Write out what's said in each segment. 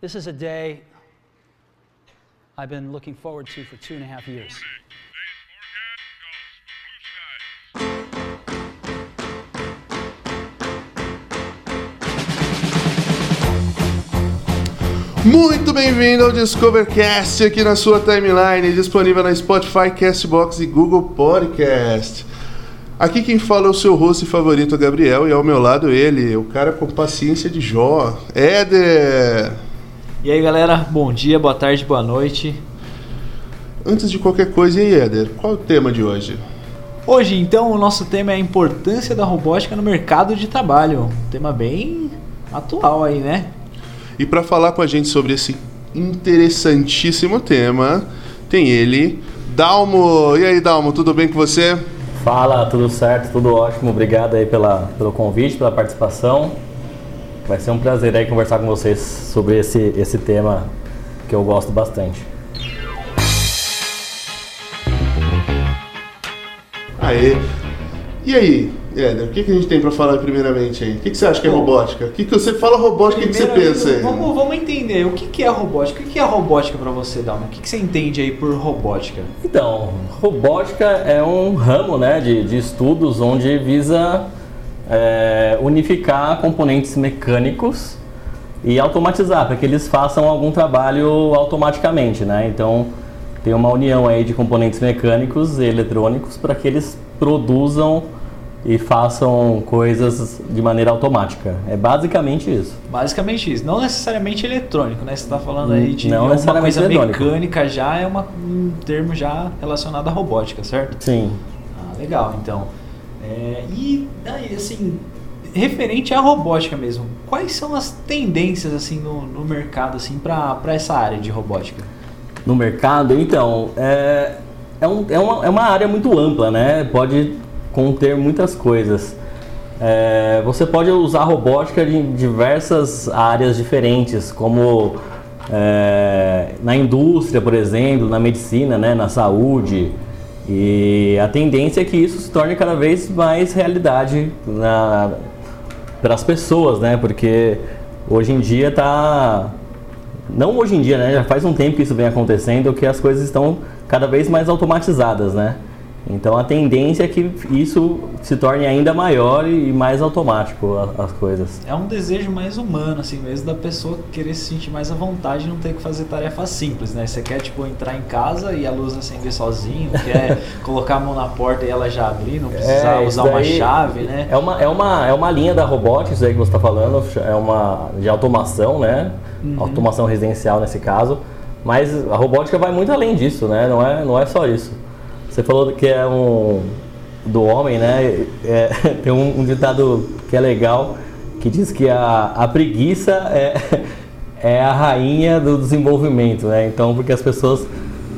This is a day I've been looking forward to for two and a half years. Muito bem-vindo ao Discovercast aqui na sua timeline, disponível na Spotify, Castbox e Google Podcast. Aqui quem fala é o seu host favorito, Gabriel, e ao meu lado ele, o cara com paciência de Jó, Éder. E aí galera, bom dia, boa tarde, boa noite. Antes de qualquer coisa, e aí, Éder, qual é o tema de hoje? Hoje então o nosso tema é a importância da robótica no mercado de trabalho. Um tema bem atual aí, né? E para falar com a gente sobre esse interessantíssimo tema, tem ele, Dalmo. E aí, Dalmo, tudo bem com você? Fala, tudo certo, tudo ótimo. Obrigado aí pela, pelo convite, pela participação. Vai ser um prazer aí conversar com vocês sobre esse, esse tema que eu gosto bastante. Aê. E aí, Éder, o que, que a gente tem para falar primeiramente aí? O que, que você acha que é robótica? O que, que você fala robótica, o que, que você pensa aí? Vamos, vamos entender o que, que é robótica. O que, que é robótica para você, Dalma? O que, que você entende aí por robótica? Então, robótica é um ramo né, de, de estudos onde visa é, unificar componentes mecânicos e automatizar, para que eles façam algum trabalho automaticamente. Né? Então, tem uma união aí de componentes mecânicos e eletrônicos para que eles produzam e façam coisas de maneira automática. É basicamente isso. Basicamente isso. Não necessariamente eletrônico, né? Você está falando aí de Não necessariamente coisa eletrônico. mecânica já é uma- um termo já relacionado à robótica, certo? Sim. Ah, legal, então. É, e aí, assim, referente à robótica mesmo, quais são as tendências assim no, no mercado assim para essa área de robótica? No mercado, então, é, é, um- é uma, é uma área muito ampla, né? Pode conter muitas coisas. É, você pode usar robótica em diversas áreas diferentes, como é, na indústria, por exemplo, na medicina, né? na saúde. E a tendência é que isso se torne cada vez mais realidade para as pessoas, né? Porque hoje em dia está não hoje em dia, né? Já faz um tempo que isso vem acontecendo, que as coisas estão cada vez mais automatizadas, né? Então a tendência é que isso se torne ainda maior e mais automático a- as coisas. É um desejo mais humano, assim mesmo, da pessoa querer se sentir mais à vontade e não ter que fazer tarefas simples, né? Você quer, tipo, entrar em casa e a luz acender sozinho, quer colocar a mão na porta e ela já abrir, não precisar É, usar uma chave, né? É uma, é uma, é uma linha da robótica, isso aí que você está falando, é uma de automação, né? Uhum. Automação residencial nesse caso. Mas a robótica vai muito além disso, né? Não é, não é só isso. Você falou que é um do homem, né? É, tem um, um ditado que é legal que diz que a, a preguiça é, é a rainha do desenvolvimento, né? Então, porque as pessoas,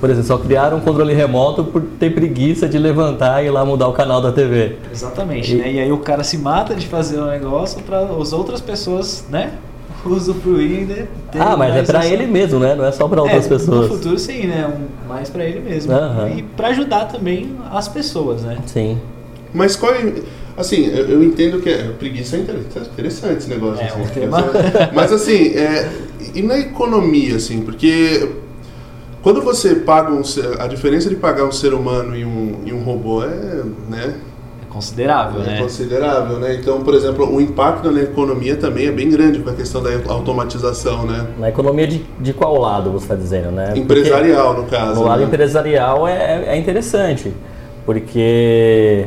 por exemplo, só criaram um controle remoto por ter preguiça de levantar e ir lá mudar o canal da TV. Exatamente, E- né? E aí o cara se mata de fazer o negócio para as outras pessoas, né? De ter Ah, mas é pra essa- ele mesmo, né? Não é só pra outras É, pessoas. No futuro sim, né? Um- mais para ele mesmo. Aham. E para ajudar também as pessoas, né? Sim. Mas qual é. Assim, eu, eu entendo que é, preguiça é interessante, interessante esse negócio. É, assim, um tema- Mas assim, é, e na economia, assim, porque quando você paga um ser- a diferença de pagar um ser humano e um, e um robô é, né, É considerável, é né? considerável, né? Então, por exemplo, o impacto na economia também é bem grande com a questão da automatização, né? Na economia de, de qual lado você está dizendo, né? Porque Empresarial, no caso. no lado né? empresarial é, é interessante, porque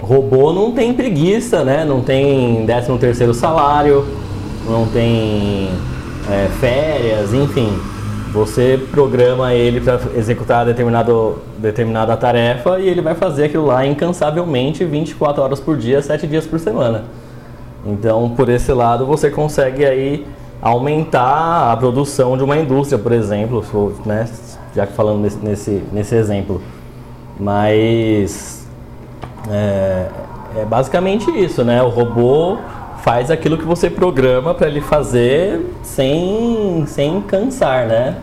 robô não tem preguiça, né? Não tem 13 terceiro salário, não tem é, férias, enfim. Você programa ele para executar determinado, determinada tarefa e ele vai fazer aquilo lá incansavelmente 24 horas por dia, 7 dias por semana. Então, por esse lado, você consegue aí aumentar a produção de uma indústria, por exemplo, né, já que falando nesse, nesse, nesse exemplo. Mas é, é basicamente isso, né? O robô faz aquilo que você programa para ele fazer sem, sem cansar, né?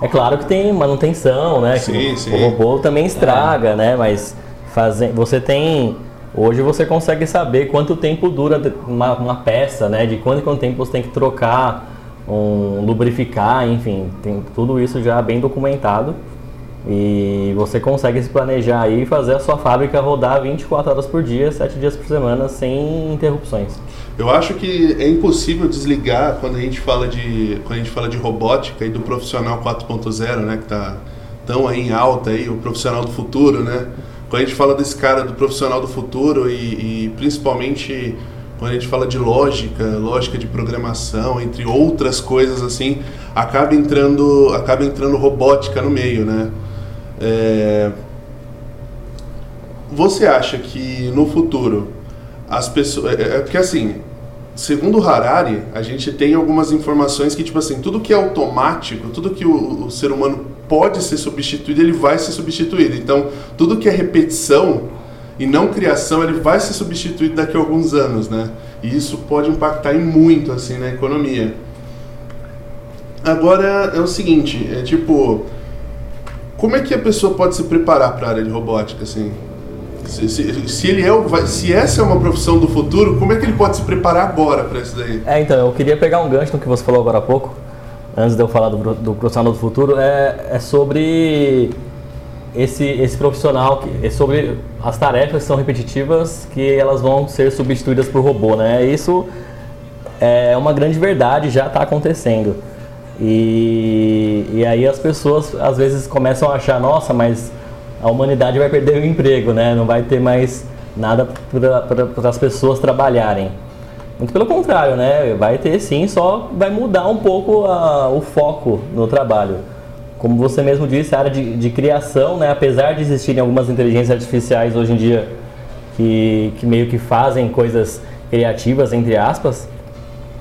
É claro que tem manutenção, né? Sim, que sim. O robô também estraga, né? Mas faze, você tem Hoje você consegue saber quanto tempo dura uma, uma peça, né? De quanto quanto tempo você tem que trocar um lubrificar, enfim, tem tudo isso já bem documentado. E você consegue se planejar aí e fazer a sua fábrica rodar 24 horas por dia, 7 dias por semana, sem interrupções. Eu acho que é impossível desligar quando a gente fala de, quando a gente fala de robótica e do profissional 4.0, né, que tá tão aí em alta aí, o profissional do futuro, né? Quando a gente fala desse cara do profissional do futuro e, e principalmente quando a gente fala de lógica, lógica de programação, entre outras coisas assim, acaba entrando, acaba entrando robótica no meio, né? É... Você acha que no futuro as pessoas. É, é porque assim, segundo Harari, a gente tem algumas informações que, tipo assim, tudo que é automático, tudo que o, o ser humano pode ser substituído, ele vai ser substituído. Então, tudo que é repetição e não criação, ele vai ser substituído daqui a alguns anos, né? E isso pode impactar em muito, assim, na economia. Agora, é o seguinte, é tipo como é que a pessoa pode se preparar para a área de robótica, assim? Se, se, se, ele é, se essa é uma profissão do futuro, como é que ele pode se preparar agora para isso daí? É, então, eu queria pegar um gancho no que você falou agora há pouco, antes de eu falar do, do profissional do futuro, é, é sobre esse, esse profissional, que, é sobre as tarefas que são repetitivas, que elas vão ser substituídas por robô, né? Isso é uma grande verdade, já está acontecendo. E, e aí as pessoas às vezes começam a achar, nossa, mas a humanidade vai perder o emprego, né? Não vai ter mais nada para as pessoas trabalharem. Muito pelo contrário, né? Vai ter sim, só vai mudar um pouco a, o foco no trabalho. Como você mesmo disse, a área de, de, criação, né? apesar de existirem algumas inteligências artificiais hoje em dia que, que meio que fazem coisas criativas, entre aspas,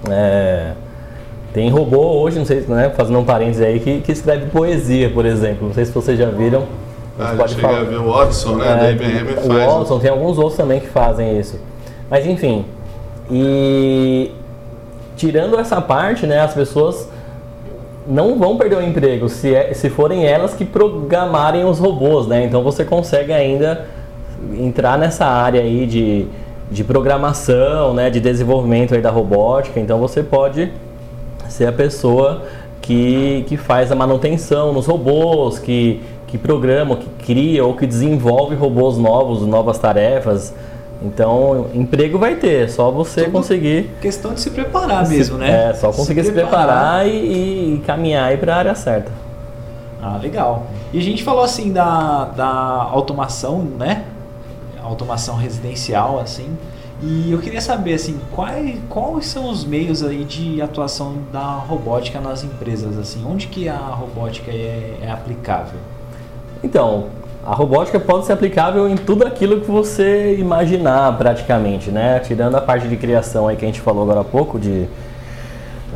é, tem robô hoje, não sei, né, fazendo um parênteses aí, que, que escreve poesia, por exemplo. Não sei se vocês já viram. Ah, pode falar. ver o Watson, né, é, da IBM faz. O Watson, né? tem alguns outros também que fazem isso. Mas enfim, e tirando essa parte, né, as pessoas não vão perder o emprego se, é, se forem elas que programarem os robôs, né? Então você consegue ainda entrar nessa área aí de, de programação, né, de desenvolvimento aí da robótica. Então você pode ser a pessoa que, que faz a manutenção nos robôs, que, que programa, que cria ou que desenvolve robôs novos, novas tarefas. Então, emprego vai ter, só você Tudo conseguir. Questão de se preparar se, mesmo, né? É, só conseguir se, se preparar, e, e, caminhar para a área certa. Ah, legal. E a gente falou assim da, da automação, né? Automação residencial, assim. E eu queria saber assim, quais, quais são os meios aí de atuação da robótica nas empresas assim? Onde que a robótica é, é aplicável? Então, a robótica pode ser aplicável em tudo aquilo que você imaginar praticamente, né? Tirando a parte de criação aí que a gente falou agora há pouco de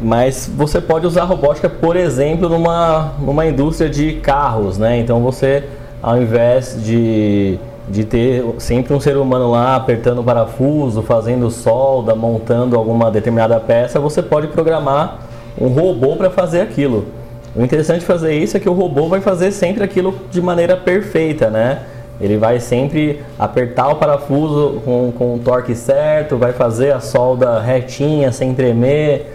mas você pode usar robótica, por exemplo, numa, numa indústria de carros, né? Então você, ao invés de de ter sempre um ser humano lá apertando o parafuso, fazendo solda, montando alguma determinada peça, você pode programar um robô para fazer aquilo. O interessante de fazer isso é que o robô vai fazer sempre aquilo de maneira perfeita, né? Ele vai sempre apertar o parafuso com, com o torque certo, vai fazer a solda retinha, sem tremer.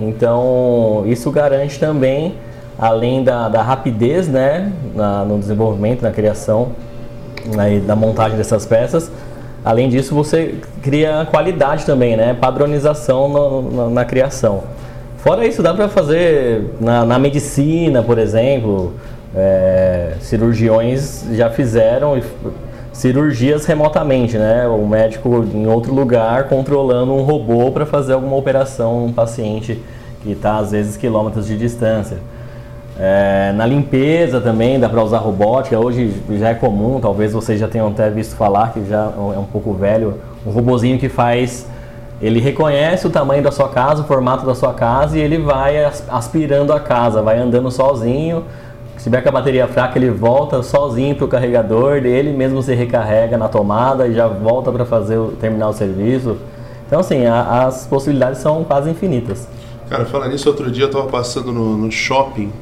Então, isso garante também, além da, da rapidez né, na, no desenvolvimento, na criação né, da montagem dessas peças. Além disso, você cria qualidade também, né? Padronização no, na, na, criação. Fora isso, dá para fazer na, na, medicina, por exemplo. É, cirurgiões já fizeram cirurgias remotamente, né? O médico em outro lugar controlando um robô para fazer alguma operação um paciente que está às vezes quilômetros de distância. É, na limpeza também dá para usar robótica, hoje já é comum, talvez vocês já tenham até visto falar, que já é um pouco velho, um robozinho que faz, ele reconhece o tamanho da sua casa, o formato da sua casa e ele vai aspirando a casa, vai andando sozinho, se tiver com a bateria fraca ele volta sozinho para o carregador, ele mesmo se recarrega na tomada e já volta para fazer terminar o serviço. Então assim, a, as possibilidades são quase infinitas. Cara, falando nisso, outro dia eu estava passando no, no shopping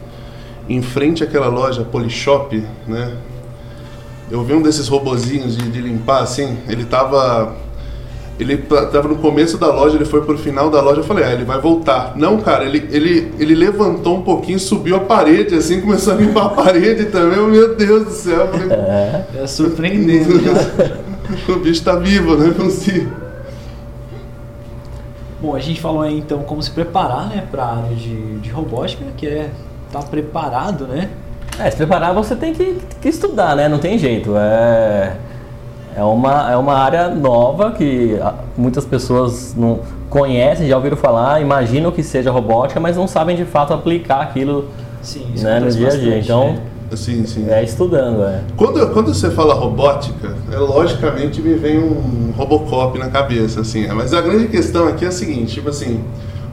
em frente àquela loja Polishop, né? Eu vi um desses robozinhos de, de limpar, assim, ele tava... ele t- tava no começo da loja, ele foi pro final da loja, eu falei, ah, ele vai voltar. Não, cara, ele, ele, ele levantou um pouquinho, subiu a parede, assim, começou a limpar a parede também, eu, meu Deus do céu. falei, É surpreendente. né? o bicho tá vivo, né? Não se... Bom, a gente falou aí então como se preparar, né, para a área de, de robótica, que é estar preparado, né? É, se preparar você tem que, que estudar, né? Não tem jeito. É, é, uma, é uma área nova que ah, muitas pessoas não conhecem, já ouviram falar, imaginam que seja robótica, mas não sabem de fato aplicar aquilo Sim, né, no dia a dia. Então, né? Assim, sim. é estudando, é. Quando, quando você fala robótica, é, logicamente me vem um Robocop na cabeça, assim. é, Mas a grande questão aqui é a seguinte, tipo assim,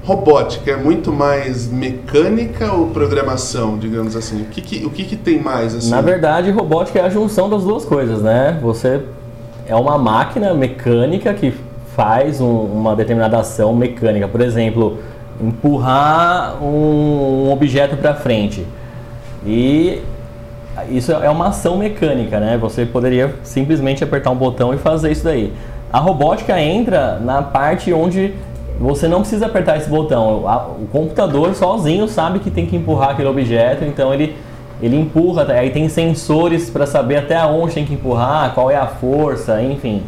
robótica é muito mais mecânica ou programação, digamos assim? O que que, o que, que tem mais, assim? Na verdade, robótica é a junção das duas coisas, né? Você é uma máquina mecânica que faz um- uma determinada ação mecânica. Por exemplo, empurrar um, um objeto para frente. E isso é uma ação mecânica, né? Você poderia simplesmente apertar um botão e fazer isso daí. A robótica entra na parte onde você não precisa apertar esse botão. O computador sozinho sabe que tem que empurrar aquele objeto, então ele, ele empurra. Aí tem sensores para saber até onde tem que empurrar, qual é a força, enfim.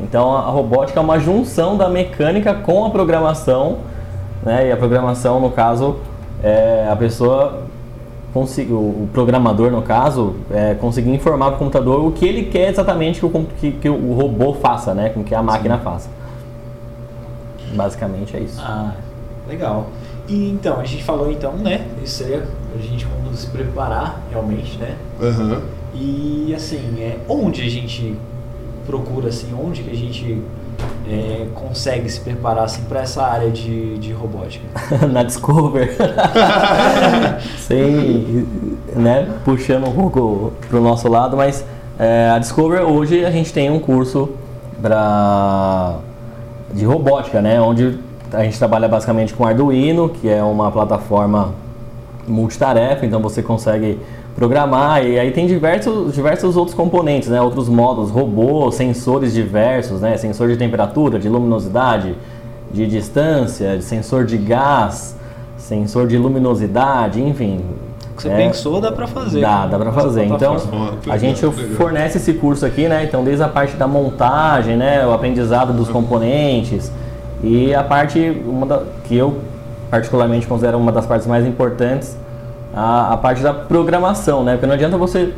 Então a robótica é uma junção da mecânica com a programação, né? E a programação, no caso, é a pessoa o, programador, no caso, é, conseguir informar para o computador o que ele quer exatamente que o, que, que o robô faça, né? Com que a máquina faça. Basicamente é isso. Ah, legal. E então, a gente falou então, né? Isso seria a gente como se preparar realmente, né? Aham. E assim, é, onde a gente procura, assim, onde que a gente é, consegue se preparar assim, para essa área de, de robótica? Na Discover. Sem, né? Puxando um pouco pro nosso lado, mas é, a Discover hoje a gente tem um curso pra, de robótica, né? Onde a gente trabalha basicamente com Arduino, que é uma plataforma multitarefa, então você consegue programar e aí tem diversos, diversos outros componentes, né? Outros módulos, robô, sensores diversos, né? Sensor de temperatura, de luminosidade, de distância, de sensor de gás, sensor de luminosidade, enfim. O que você É, pensou, dá para fazer. Dá, dá pra essa fazer. Então, a gente fornece esse curso aqui, né? Então, desde a parte da montagem, né? O aprendizado dos componentes e a parte uma da, que eu particularmente considero uma das partes mais importantes, a, a parte da programação, né? Porque não adianta você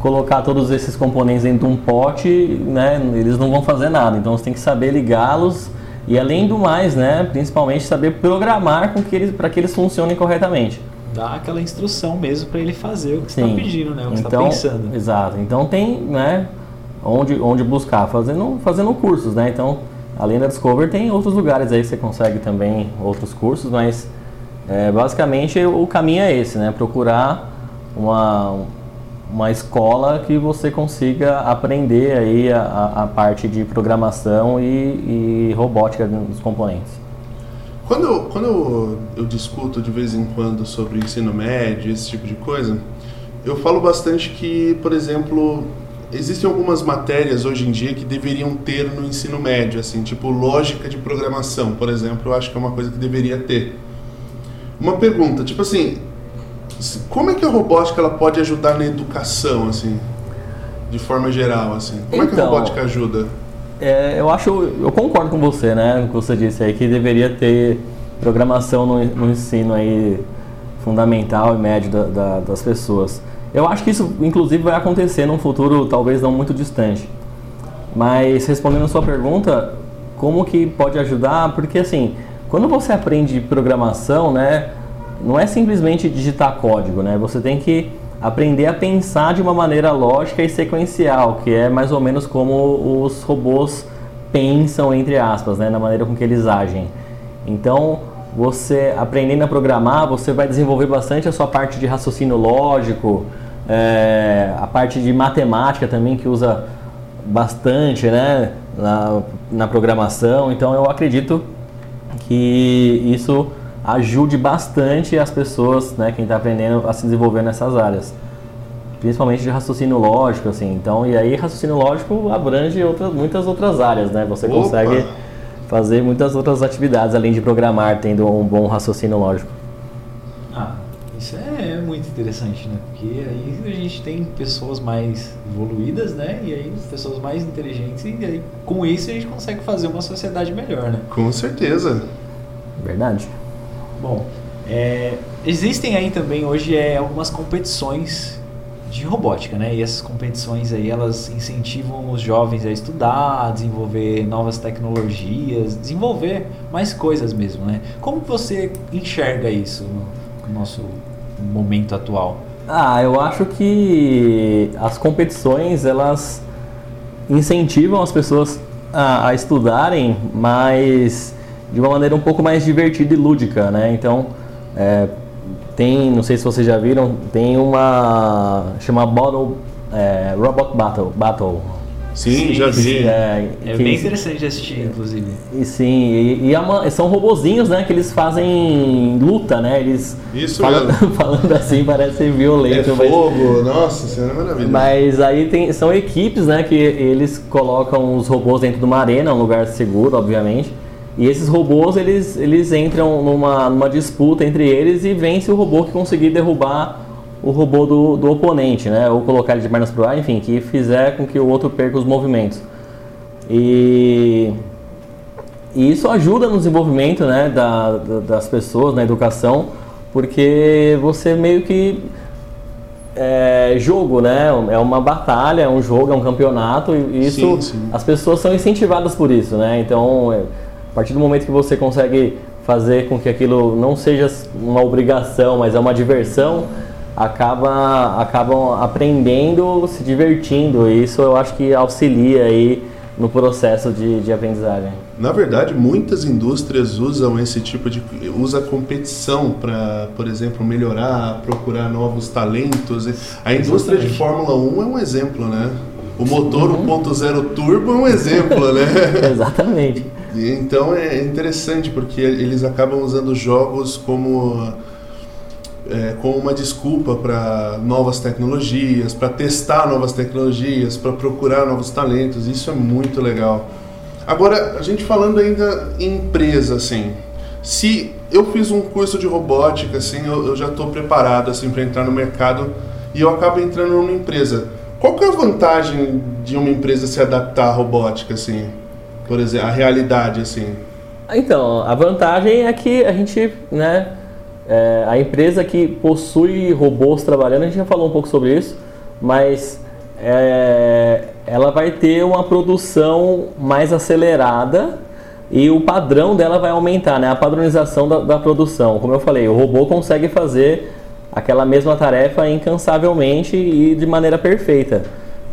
colocar todos esses componentes dentro de um pote, né? Eles não vão fazer nada. Então, você tem que saber ligá-los e além do mais, né? Principalmente saber programar com que eles para que eles funcionem corretamente. Dá aquela instrução mesmo para ele fazer o que está pedindo, né? O que você então, está pensando. Exato. Então tem, né, onde, onde buscar, fazendo, fazendo cursos, né? Então, além da Discover, tem outros lugares aí que você consegue também outros cursos, mas é, basicamente o caminho é esse, né? Procurar uma, uma escola que você consiga aprender aí a, a- parte de programação e, e robótica dos componentes. Quando, eu, quando eu, eu discuto de vez em quando sobre ensino médio, esse tipo de coisa, eu falo bastante que, por exemplo, existem algumas matérias hoje em dia que deveriam ter no ensino médio, assim, tipo lógica de programação, por exemplo, eu acho que é uma coisa que deveria ter. Uma pergunta, tipo assim, como é que a robótica ela pode ajudar na educação, assim, de forma geral, assim? Como é que a Então, robótica ajuda? É, eu acho, eu concordo com você, né? Com o que você disse aí, que deveria ter programação no, no ensino aí fundamental e médio da- da- das pessoas. Eu acho que isso, inclusive, vai acontecer num futuro talvez não muito distante. Mas respondendo a sua pergunta, como que pode ajudar? Porque assim, quando você aprende programação, né, não é simplesmente digitar código, né? Você tem que aprender a pensar de uma maneira lógica e sequencial, que é mais ou menos como os robôs pensam, entre aspas, né, na maneira com que eles agem. Então, você aprendendo a programar, você vai desenvolver bastante a sua parte de raciocínio lógico, é, a parte de matemática também que usa bastante, né, na, na programação. Então, eu acredito que isso ajude bastante as pessoas, né, quem está aprendendo a se desenvolver nessas áreas, principalmente de raciocínio lógico, assim. Então, e aí raciocínio lógico abrange outras, muitas outras áreas, né? Você Opa! consegue fazer muitas outras atividades além de programar, tendo um bom raciocínio lógico. Ah, isso é muito interessante, né? Porque aí a gente tem pessoas mais evoluídas, né? E aí pessoas mais inteligentes, e aí com isso a gente consegue fazer uma sociedade melhor, né? Com certeza. Verdade. Bom, é, existem aí também hoje é, algumas competições de robótica, né? E essas competições aí elas incentivam os jovens a estudar, a desenvolver novas tecnologias, desenvolver mais coisas mesmo, né? Como você enxerga isso no, no nosso momento atual? Ah, eu acho que as competições elas incentivam as pessoas a, a estudarem, mas de uma maneira um pouco mais divertida e lúdica, né? Então, é, tem, não sei se vocês já viram, tem uma chama Battle, é, Robot Battle, Battle. Sim, Sim, já vi. sim. É, É que- bem interessante de assistir, inclusive. E sim, e, e é uma- são robozinhos, né? Que eles fazem luta, né? Eles Isso falando, mesmo. falando assim parece É violento, mas fogo, nossa senhora, é maravilha. Mas aí tem, são equipes, né, que eles colocam os robôs dentro de uma arena, um lugar seguro, obviamente. E esses robôs, eles, eles entram numa, numa disputa entre eles e vence o robô que conseguir derrubar o robô do, do oponente, né? Ou colocar ele de pernas pro ar, enfim, que fizer com que o outro perca os movimentos. E, e isso ajuda no desenvolvimento, né, da, da- das pessoas, na educação, porque você meio que é jogo, né? É uma batalha, é um jogo, é um campeonato e isso Sim, sim. as pessoas são incentivadas por isso, né? Então, é, a partir do momento que você consegue fazer com que aquilo não seja uma obrigação, mas é uma diversão, acaba acabam aprendendo, se divertindo. E isso eu acho que auxilia aí no processo de, de aprendizagem. Na verdade, muitas indústrias usam esse tipo de usa competição para, por exemplo, melhorar, procurar novos talentos. A indústria de Fórmula 1 é um exemplo, né? O motor 1.0 turbo é um exemplo, né? Exatamente. Então é interessante porque eles acabam usando jogos como é, como uma desculpa para novas tecnologias, para testar novas tecnologias, para procurar novos talentos. Isso é muito legal. Agora, a gente falando ainda em empresa, assim, se eu fiz um curso de robótica, assim, eu, eu já estou preparado assim para entrar no mercado e eu acabo entrando numa empresa. Qual que é a vantagem de uma empresa se adaptar à robótica, assim? Por exemplo, a realidade, assim. Então, a vantagem é que a gente, né, é, a empresa que possui robôs trabalhando, a gente já falou um pouco sobre isso, mas é, ela vai ter uma produção mais acelerada e o padrão dela vai aumentar, né, a padronização da, da produção. Como eu falei, o robô consegue fazer aquela mesma tarefa incansavelmente e de maneira perfeita.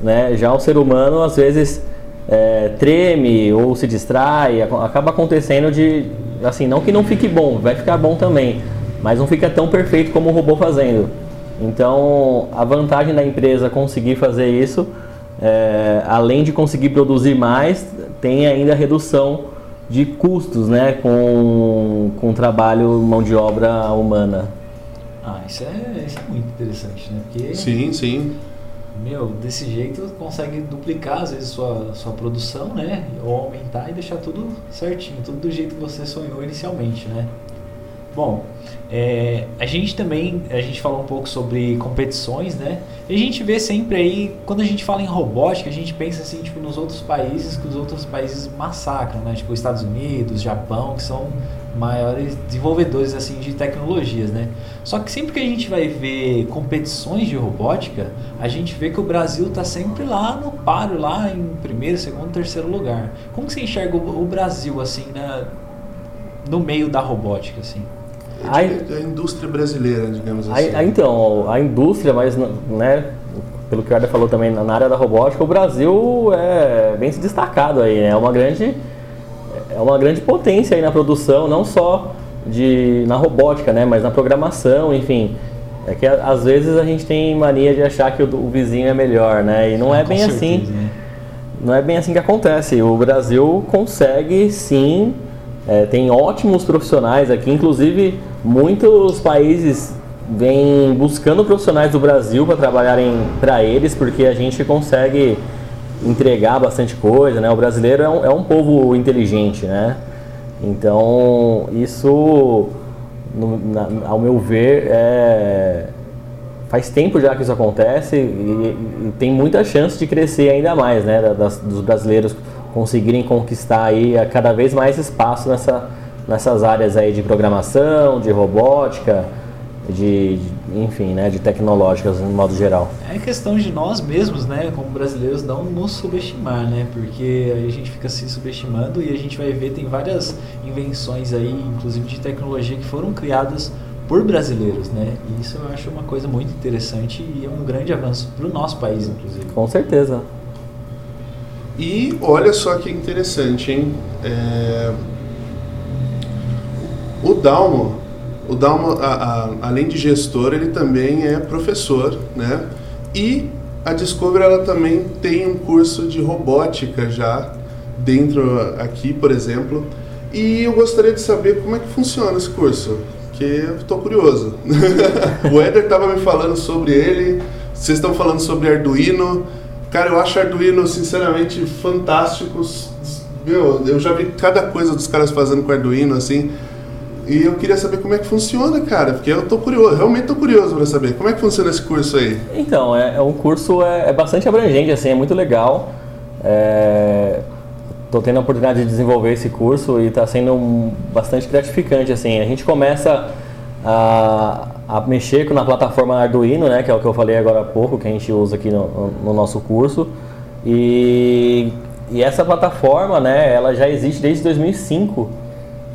Né? Já o ser humano, às vezes, é, treme ou se distrai, ac- acaba acontecendo de, assim, não que não fique bom, vai ficar bom também, mas não fica tão perfeito como o robô fazendo. Então, a vantagem da empresa conseguir fazer isso, é, além de conseguir produzir mais, tem ainda a redução de custos, né, com, com trabalho, mão de obra humana. Ah, isso é, isso é muito interessante, né? Porque, Sim, sim. meu, desse jeito consegue duplicar às vezes sua, sua produção, né? Ou aumentar e deixar tudo certinho, tudo do jeito que você sonhou inicialmente, né? Bom, é, a gente também, a gente falou um pouco sobre competições, né? E a gente vê sempre aí, quando a gente fala em robótica, a gente pensa assim, tipo, nos outros países que os outros países massacram, né? Tipo, Estados Unidos, Japão, que são maiores desenvolvedores, assim, de tecnologias, né? Só que sempre que a gente vai ver competições de robótica, a gente vê que o Brasil está sempre lá no páreo, lá em primeiro, segundo, terceiro lugar. Como que você enxerga o, Brasil, assim, né? no meio da robótica, assim? Ai- É a indústria brasileira, digamos A- assim. a- então, a indústria, mas né, pelo que o Arda falou também na área da robótica, o Brasil é bem se destacado aí, né? É uma grande é uma grande potência aí na produção, não só de na robótica, né, mas na programação, enfim. É que a- às vezes a gente tem mania de achar que o, o vizinho é melhor, né? E não é Com bem certeza, assim. né? Não é bem assim que acontece. O Brasil consegue sim, é, tem ótimos profissionais aqui, inclusive muitos países vêm buscando profissionais do Brasil para trabalharem para eles, porque a gente consegue entregar bastante coisa, né? O brasileiro é um, é um povo inteligente, né? Então, isso, no, na, ao meu ver, é, faz tempo já que isso acontece e, e, tem muita chance de crescer ainda mais, né? Das, dos brasileiros conseguirem conquistar aí cada vez mais espaço nessa, nessas áreas aí de programação, de robótica, de, de, enfim, né, de tecnológicas no modo geral. É questão de nós mesmos, né, como brasileiros, não nos subestimar, né, porque aí a gente fica se subestimando e a gente vai ver tem várias invenções aí, inclusive de tecnologia que foram criadas por brasileiros, né, e isso eu acho uma coisa muito interessante e é um grande avanço para o nosso país, inclusive. Com certeza. E olha só que interessante, hein? É... O Dalmo, o Dalmo, a, a, além de gestor, ele também é professor, né? E a Discover ela também tem um curso de robótica já dentro aqui, por exemplo. E eu gostaria de saber como é que funciona esse curso, que eu estou curioso. o Éder estava me falando sobre ele, vocês estão falando sobre Arduino. Cara, eu acho Arduino, sinceramente, fantásticos. Meu, eu já vi cada coisa dos caras fazendo com Arduino, assim. E eu queria saber como é que funciona, cara, porque eu tô curioso, realmente tô curioso para saber. Como é que funciona esse curso aí? Então, é, é um curso é, é, bastante abrangente, assim, é muito legal. É, tô tendo a oportunidade de desenvolver esse curso e está sendo bastante gratificante, assim. A gente começa a, a mexer na plataforma Arduino, né, que é o que eu falei agora há pouco, que a gente usa aqui no, no nosso curso. E, e essa plataforma, né, ela já existe desde 2005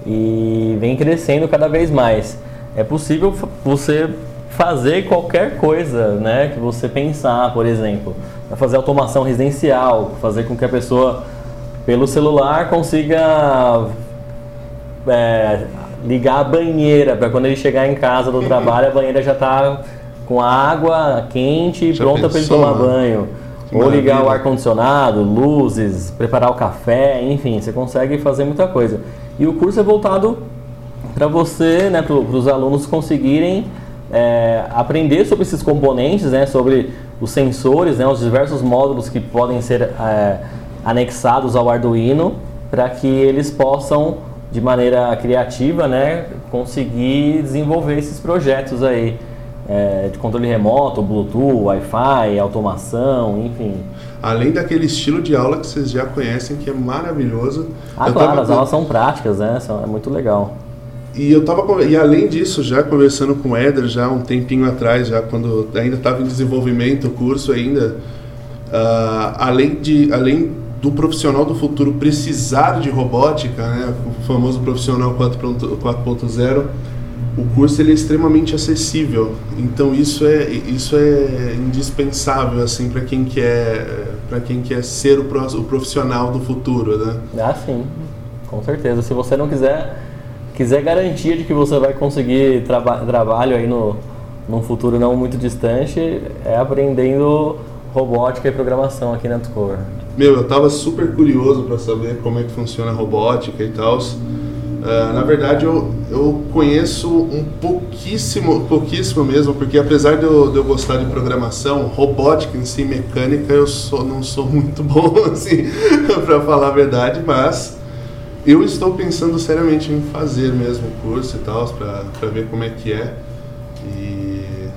e vem crescendo cada vez mais. É possível você fazer qualquer coisa, né, que você pensar, por exemplo, fazer automação residencial, fazer com que a pessoa pelo celular consiga é, ligar a banheira para quando ele chegar em casa do trabalho a banheira já está com água quente e pronta para ele tomar banho. Que Ou ligar o ar condicionado, luzes, preparar o café, enfim, você consegue fazer muita coisa. E o curso é voltado para você, né, para os alunos conseguirem é, aprender sobre esses componentes, né, sobre os sensores, né, os diversos módulos que podem ser é, anexados ao Arduino, para que eles possam, de maneira criativa, né, conseguir desenvolver esses projetos aí. É, de controle remoto, Bluetooth, Wi-Fi, automação, enfim além daquele estilo de aula que vocês já conhecem, que é maravilhoso. Ah, eu claro, tava... as aulas são práticas, né? É muito legal. E eu tava e além disso, já conversando com o Éder já um tempinho atrás, já quando ainda estava em desenvolvimento o curso ainda, uh, além de além do profissional do futuro precisar de robótica, né, o famoso profissional 4.0, o curso ele é extremamente acessível. Então isso é isso é indispensável assim para quem quer para quem quer ser o, o profissional do futuro, né? Ah, sim, com certeza. Se você não quiser quiser garantia de que você vai conseguir traba trabalho aí no num futuro não muito distante, é aprendendo robótica e programação aqui na Discover. Meu, eu tava super curioso para saber como é que funciona a robótica e tal. Uh, na verdade, eu, eu conheço um pouquíssimo, pouquíssimo mesmo, porque apesar de eu, de eu gostar de programação, robótica em si, mecânica, eu sou, não sou muito bom, assim, para falar a verdade, mas eu estou pensando seriamente em fazer mesmo o curso e tal, para ver como é que é. E...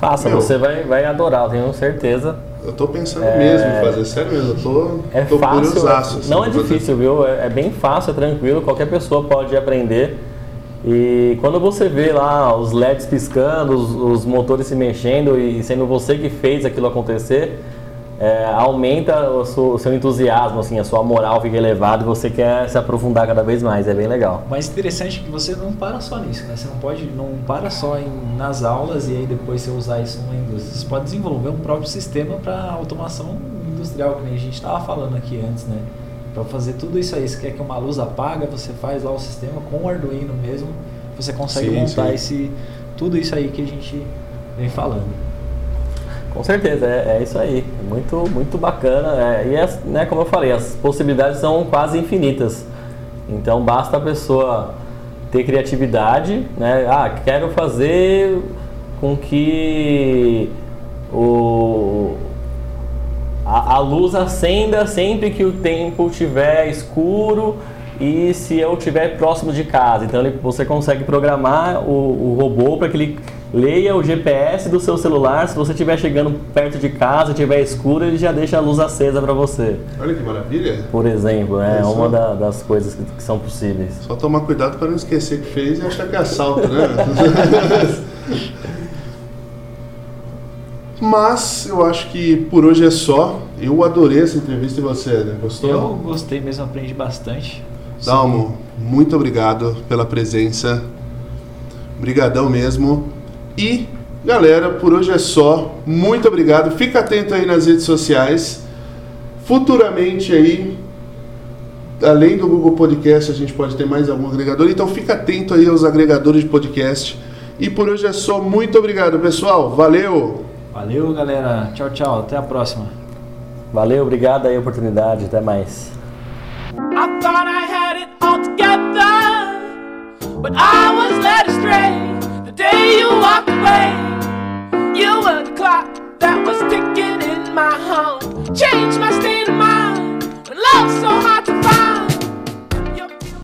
Faça, Meu, você vai, vai adorar, tenho certeza. Eu tô pensando é... mesmo em fazer, sério mesmo, eu tô, é tô fácil, assim, Não é difícil, viu? É, é, bem fácil, é tranquilo, qualquer pessoa pode aprender. E quando você vê lá os LEDs piscando, os, os motores se mexendo e sendo você que fez aquilo acontecer, é, aumenta o seu, o seu, entusiasmo, assim, a sua moral fica elevada e você quer se aprofundar cada vez mais, é bem legal. Mas interessante que você não para só nisso, né? Você não pode, não para só em, nas aulas e aí depois você usar isso numa indústria. Você pode desenvolver um próprio sistema para automação industrial, que a gente estava falando aqui antes, né? Para fazer tudo isso aí, você quer que uma luz apaga, você faz lá o sistema com o Arduino mesmo, você consegue sim, montar sim. esse tudo isso aí que a gente vem falando. Com certeza, é, é isso aí. Muito, muito bacana. É, e, é, né, como eu falei, as possibilidades são quase infinitas. Então basta a pessoa ter criatividade, né? Ah, quero fazer com que o, a, a luz acenda sempre que o tempo estiver escuro e se eu estiver próximo de casa. Então ele, você consegue programar o, o robô para que ele leia o GPS do seu celular. Se você estiver chegando perto de casa, estiver escuro, ele já deixa a luz acesa para você. Olha que maravilha. Por exemplo, é Isso. uma da- das coisas que, que são possíveis. Só tomar cuidado para não esquecer que fez e achar que é assalto, né? Mas eu acho que por hoje é só. Eu adorei essa entrevista e você, né? Gostou? Eu gostei mesmo, aprendi bastante. Dalmo, muito obrigado pela presença. Obrigadão mesmo. E, galera, por hoje é só. Muito obrigado. Fica atento aí nas redes sociais. Futuramente aí, além do Google Podcast, a gente pode ter mais algum agregador. Então fica atento aí aos agregadores de podcast. E por hoje é só. Muito obrigado, pessoal. Valeu! Valeu, galera. Tchau, tchau. Até a próxima. Valeu, obrigado aí a oportunidade, até mais. I thought I had it all together, but I was led astray. day you walked away, you were the clock that was ticking in my heart. Changed my state of mind love's so hard to find.